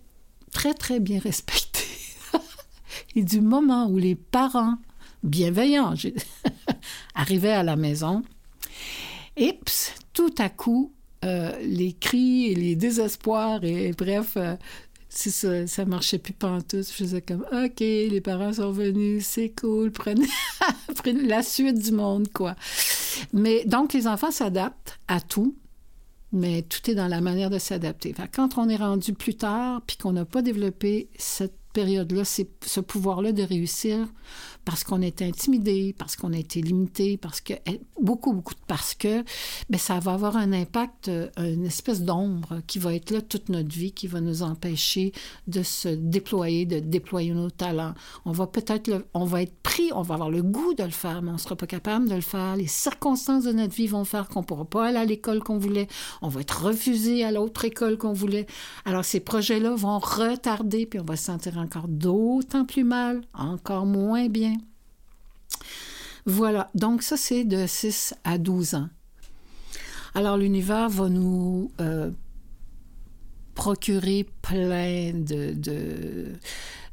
très, très bien respectée. (laughs) Et du moment où les parents bienveillants (laughs) arrivaient à la maison, et tout à coup, euh, les cris et les désespoirs, et, bref, euh, ça, ça marchait plus pantoute. Je faisais comme, OK, les parents sont venus, c'est cool, (laughs) prenez, la suite du monde, quoi. Mais donc, les enfants s'adaptent à tout, mais tout est dans la manière de s'adapter. Quand on est rendu plus tard, puis qu'on n'a pas développé cette période-là, ce pouvoir-là de réussir parce qu'on est intimidé, parce qu'on a été limité, parce que eh, beaucoup, beaucoup de parce que, ben ça va avoir un impact, euh, une espèce d'ombre qui va être là toute notre vie, qui va nous empêcher de se déployer, de déployer nos talents. On va peut-être, on va être pris, on va avoir le goût de le faire, mais on ne sera pas capable de le faire. Les circonstances de notre vie vont faire qu'on ne pourra pas aller à l'école qu'on voulait. On va être refusé à l'autre école qu'on voulait. Alors, ces projets-là vont retarder, puis on va se sentir encore d'autant plus mal, encore moins bien. Voilà, donc ça, c'est de 6 à 12 ans. Alors, l'univers va nous euh, procurer plein de, de-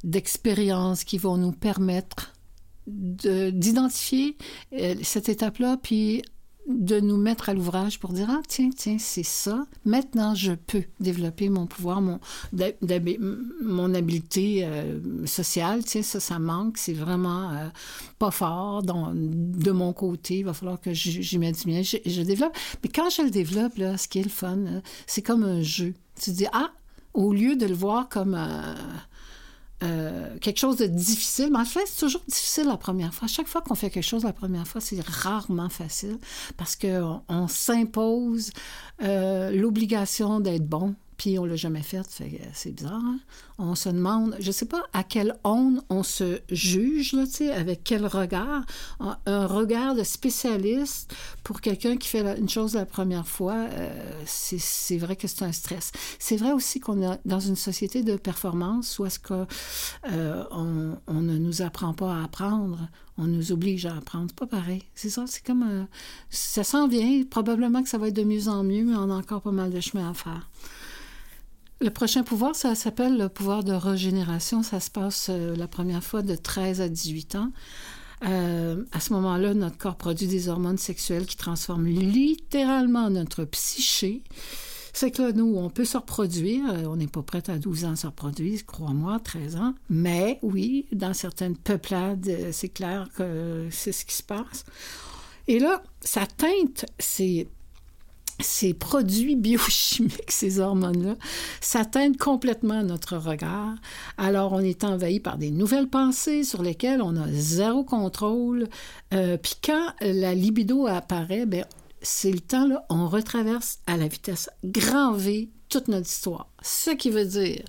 d'expériences qui vont nous permettre de- d'identifier euh, cette étape-là, puis de nous mettre à l'ouvrage pour dire ah tiens tiens c'est ça. Maintenant je peux développer mon pouvoir mon mon habileté euh, sociale tiens ça ça manque. C'est vraiment euh, pas fort. Dans- de mon côté il va falloir que j'y mette du mien je, je développe. Mais quand je le développe là ce qui est le fun c'est comme un jeu. Tu dis ah au lieu de le voir comme euh, euh, quelque chose de difficile. Mais en fait, c'est toujours difficile la première fois. Chaque fois qu'on fait quelque chose la première fois, c'est rarement facile parce qu'on on, s'impose euh, l'obligation d'être bon. Puis on l'a jamais fait, c'est bizarre. hein? On se demande, je sais pas à quelle onde on se juge, là, avec quel regard. Un, regard de spécialiste pour quelqu'un qui fait une chose la première fois, euh, c'est vrai que c'est un stress. C'est vrai aussi qu'on est dans une société de performance où est-ce que euh, on, ne nous apprend pas à apprendre, on nous oblige à apprendre. Pas pareil. C'est ça, c'est comme euh, ça s'en vient. Probablement que ça va être de mieux en mieux, mais on a encore pas mal de chemin à faire. Le prochain pouvoir, ça s'appelle le pouvoir de régénération. Ça se passe euh, la première fois de 13 à 18 ans. Euh, à ce moment-là, notre corps produit des hormones sexuelles qui transforment littéralement notre psyché. C'est que là, nous, on peut se reproduire. Euh, on n'est pas prêt à 12 ans à se reproduire, crois-moi, 13 ans. Mais oui, dans certaines peuplades, c'est clair que c'est ce qui se passe. Et là, ça teinte ces, ces produits biochimiques, (laughs) ces hormones-là, teinte complètement notre regard. Alors, on est envahi par des nouvelles pensées sur lesquelles on a zéro contrôle. Euh, Puis quand la libido apparaît, ben, c'est le temps, là, on retraverse à la vitesse grand V toute notre histoire. Ce qui veut dire,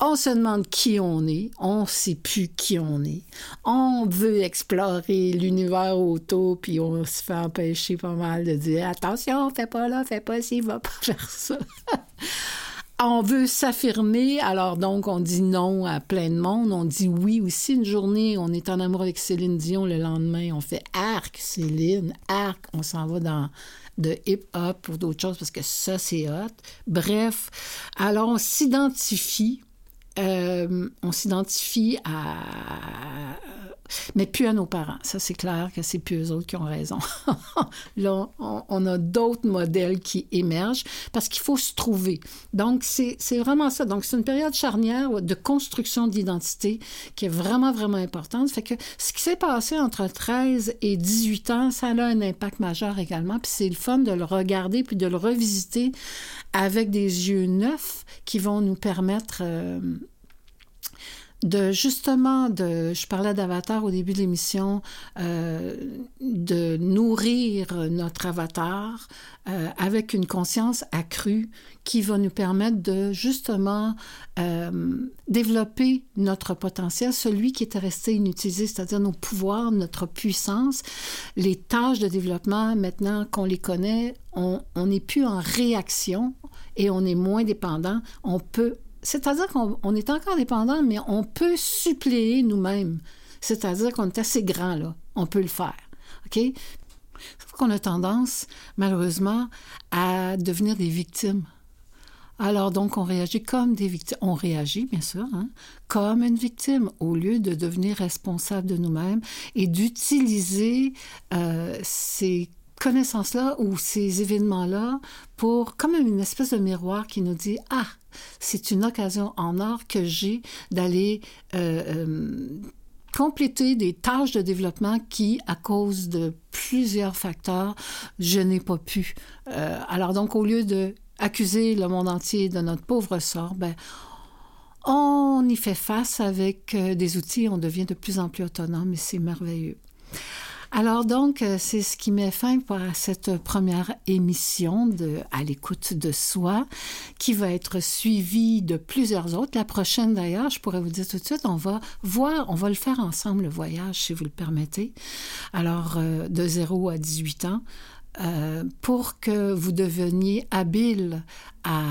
on se demande qui on est, on ne sait plus qui on est, on veut explorer l'univers autour, puis on se fait empêcher pas mal de dire attention, fais pas là, fais pas ci, va pas (laughs) faire ça. on veut s'affirmer, alors donc on dit non à plein de monde, on dit oui aussi une journée, on est en amour avec Céline Dion, le lendemain on fait arc Céline, arc, on s'en va dans de hip-hop ou d'autres choses parce que ça c'est hot. Bref, alors on s'identifie, euh, on s'identifie à mais plus à nos parents. Ça, c'est clair que c'est plus eux autres qui ont raison. (laughs) Là, on, a d'autres modèles qui émergent parce qu'il faut se trouver. Donc, c'est vraiment ça. Donc, c'est une période charnière de construction d'identité qui est vraiment, vraiment importante. Fait que ce qui s'est passé entre 13 et 18 ans, ça a un impact majeur également. Puis c'est le fun de le regarder puis de le revisiter avec des yeux neufs qui vont nous permettre... Euh, de justement, de, je parlais d'avatar au début de l'émission, euh, de nourrir notre avatar euh, avec une conscience accrue qui va nous permettre de justement euh, développer notre potentiel, celui qui était resté inutilisé, c'est-à-dire nos pouvoirs, notre puissance, les tâches de développement, maintenant qu'on les connaît, on n'est plus en réaction et on est moins dépendant, on peut c'est-à-dire qu'on est encore dépendant, mais on peut suppléer nous-mêmes. C'est-à-dire qu'on est assez grand, là. On peut le faire. OK? Sauf qu'on a tendance, malheureusement, à devenir des victimes. Alors donc, on réagit comme des victimes. On réagit, bien sûr, hein, comme une victime, au lieu de devenir responsable de nous-mêmes et d'utiliser euh, ces connaissances-là ou ces événements-là pour, comme une espèce de miroir qui nous dit, ah, c'est une occasion en or que j'ai d'aller euh, euh, compléter des tâches de développement qui, à cause de plusieurs facteurs, je n'ai pas pu. Euh, alors donc, au lieu de accuser le monde entier de notre pauvre sort, ben, on y fait face avec des outils, on devient de plus en plus autonome et c'est merveilleux. Alors donc, euh, c'est ce qui met fin à cette première émission de À l'écoute de soi, qui va être suivie de plusieurs autres. La prochaine d'ailleurs, je pourrais vous dire tout de suite, on va voir, on va le faire ensemble, le voyage, si vous le permettez. Alors, euh, de 0 à 18 ans. Euh, pour que vous deveniez habile à,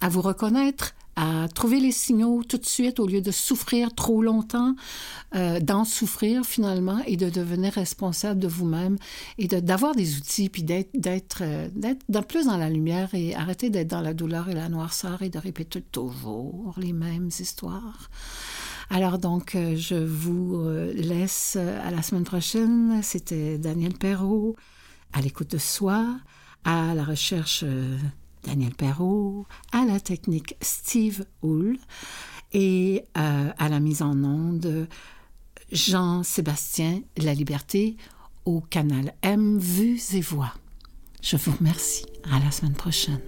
à vous reconnaître, à trouver les signaux tout de suite au lieu de souffrir trop longtemps, euh, d'en souffrir finalement et de devenir responsable de vous-même et d'avoir des outils, puis d'être d'être euh, plus dans la lumière et arrêter d'être dans la douleur et la noirceur et de répéter toujours les mêmes histoires. Alors donc, euh, je vous laisse à la semaine prochaine. C'était Daniel Perrault, à l'écoute de soi, à la recherche Daniel Perrault, à la technique Steve Hull et euh, à la mise en onde Jean-Sébastien La Liberté au canal M Vues et Voix. Je vous remercie. À la semaine prochaine.